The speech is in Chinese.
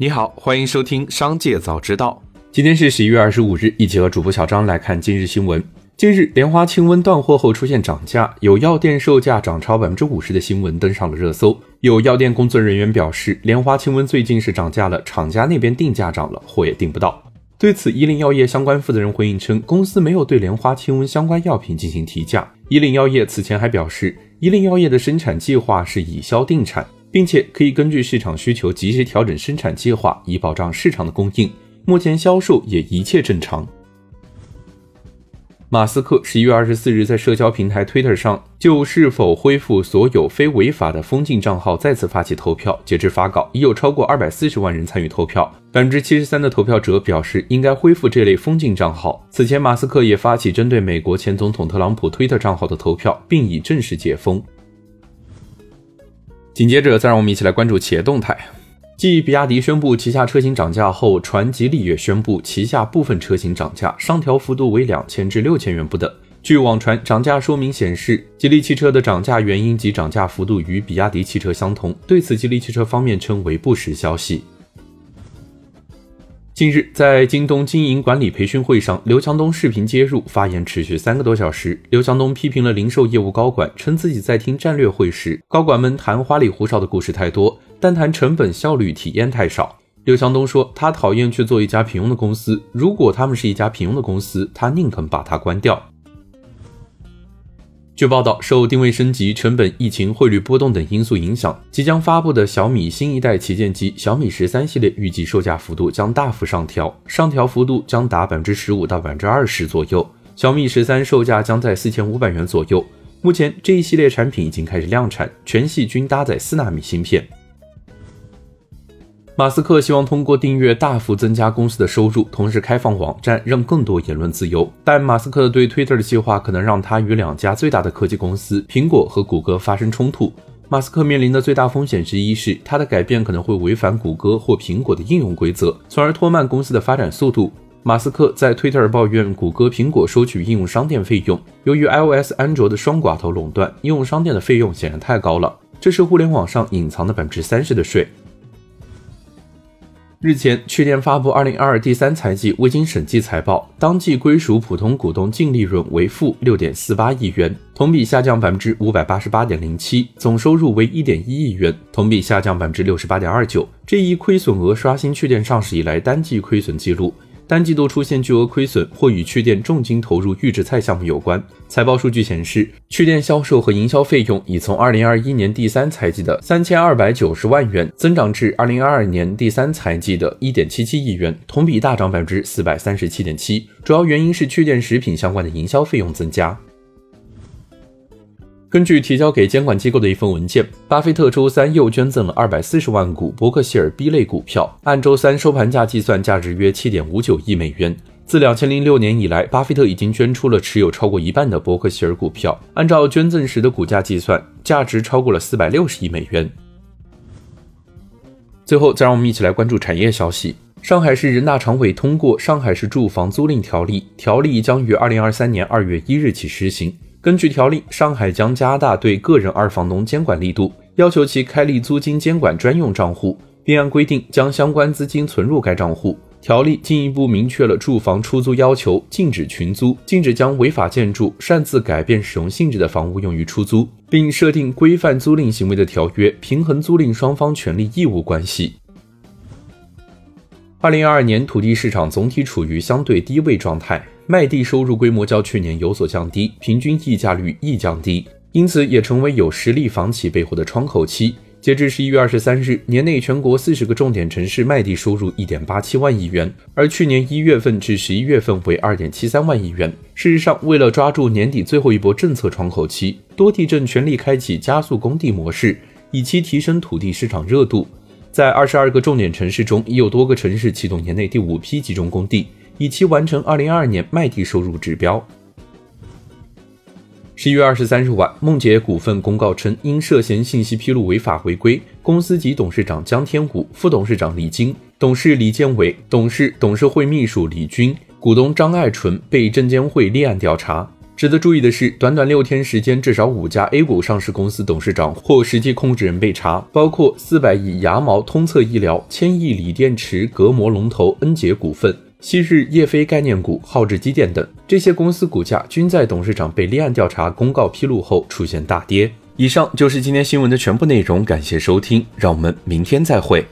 你好，欢迎收听《商界早知道》。今天是十一月二十五日，一起和主播小张来看今日新闻。近日，莲花清瘟断货后出现涨价，有药店售价涨超百分之五十的新闻登上了热搜。有药店工作人员表示，莲花清瘟最近是涨价了，厂家那边定价涨了，货也订不到。对此，伊林药业相关负责人回应称，公司没有对莲花清瘟相关药品进行提价。伊林药业此前还表示，伊林药业的生产计划是以销定产。并且可以根据市场需求及时调整生产计划，以保障市场的供应。目前销售也一切正常。马斯克十一月二十四日在社交平台 Twitter 上就是否恢复所有非违法的封禁账号再次发起投票。截至发稿，已有超过二百四十万人参与投票，百分之七十三的投票者表示应该恢复这类封禁账号。此前，马斯克也发起针对美国前总统特朗普 Twitter 账号的投票，并已正式解封。紧接着，再让我们一起来关注企业动态。继比亚迪宣布旗下车型涨价后，传吉利也宣布旗下部分车型涨价，上调幅度为两千至六千元不等。据网传，涨价说明显示，吉利汽车的涨价原因及涨价幅度与比亚迪汽车相同。对此，吉利汽车方面称为不实消息。近日，在京东经营管理培训会上，刘强东视频接入，发言持续三个多小时。刘强东批评了零售业务高管，称自己在听战略会时，高管们谈花里胡哨的故事太多，但谈成本效率体验太少。刘强东说，他讨厌去做一家平庸的公司，如果他们是一家平庸的公司，他宁肯把它关掉。据报道，受定位升级、成本、疫情、汇率波动等因素影响，即将发布的小米新一代旗舰机小米十三系列预计售价幅度将大幅上调，上调幅度将达百分之十五到百分之二十左右。小米十三售价将在四千五百元左右。目前这一系列产品已经开始量产，全系均搭载四纳米芯片。马斯克希望通过订阅大幅增加公司的收入，同时开放网站，让更多言论自由。但马斯克对 Twitter 的计划可能让他与两家最大的科技公司苹果和谷歌发生冲突。马斯克面临的最大风险之一是，他的改变可能会违反谷歌或苹果的应用规则，从而拖慢公司的发展速度。马斯克在 Twitter 抱怨谷歌、苹果收取应用商店费用，由于 iOS、安卓的双寡头垄断，应用商店的费用显然太高了，这是互联网上隐藏的百分之三十的税。日前，趣店发布二零二二第三财季未经审计财报，当季归属普通股东净利润为负六点四八亿元，同比下降百分之五百八十八点零七，总收入为一点一亿元，同比下降百分之六十八点二九，这一亏损额刷新趣店上市以来单季亏损记录。单季度出现巨额亏损，或与趣店重金投入预制菜项目有关。财报数据显示，趣店销售和营销费用已从2021年第三财季的3290万元增长至2022年第三财季的1.77亿元，同比大涨437.7%。主要原因是趣店食品相关的营销费用增加。根据提交给监管机构的一份文件，巴菲特周三又捐赠了二百四十万股伯克希尔 B 类股票，按周三收盘价计算，价值约七点五九亿美元。自两千零六年以来，巴菲特已经捐出了持有超过一半的伯克希尔股票，按照捐赠时的股价计算，价值超过了四百六十亿美元。最后，再让我们一起来关注产业消息：上海市人大常委通过《上海市住房租赁条例》，条例将于二零二三年二月一日起实行。根据条例，上海将加大对个人二房东监管力度，要求其开立租金监管专用账户，并按规定将相关资金存入该账户。条例进一步明确了住房出租要求，禁止群租，禁止将违法建筑、擅自改变使用性质的房屋用于出租，并设定规范租赁行为的条约，平衡租赁双方权利义务关系。二零二二年土地市场总体处于相对低位状态。卖地收入规模较去年有所降低，平均溢价率亦降低，因此也成为有实力房企背后的窗口期。截至十一月二十三日，年内全国四十个重点城市卖地收入一点八七万亿元，而去年一月份至十一月份为二点七三万亿元。事实上，为了抓住年底最后一波政策窗口期，多地正全力开启加速供地模式，以期提升土地市场热度。在二十二个重点城市中，已有多个城市启动年内第五批集中供地。以期完成二零二二年卖地收入指标。十一月二十三日晚，梦洁股份公告称，因涉嫌信息披露违法违规，公司及董事长江天武、副董事长李晶、董事李建伟、董事董事会秘书李军、股东张爱纯被证监会立案调查。值得注意的是，短短六天时间，至少五家 A 股上市公司董事长或实际控制人被查，包括四百亿牙毛通策医疗、千亿锂电池隔膜龙头恩捷股份、昔日叶飞概念股浩志机电等。这些公司股价均在董事长被立案调查公告披露后出现大跌。以上就是今天新闻的全部内容，感谢收听，让我们明天再会。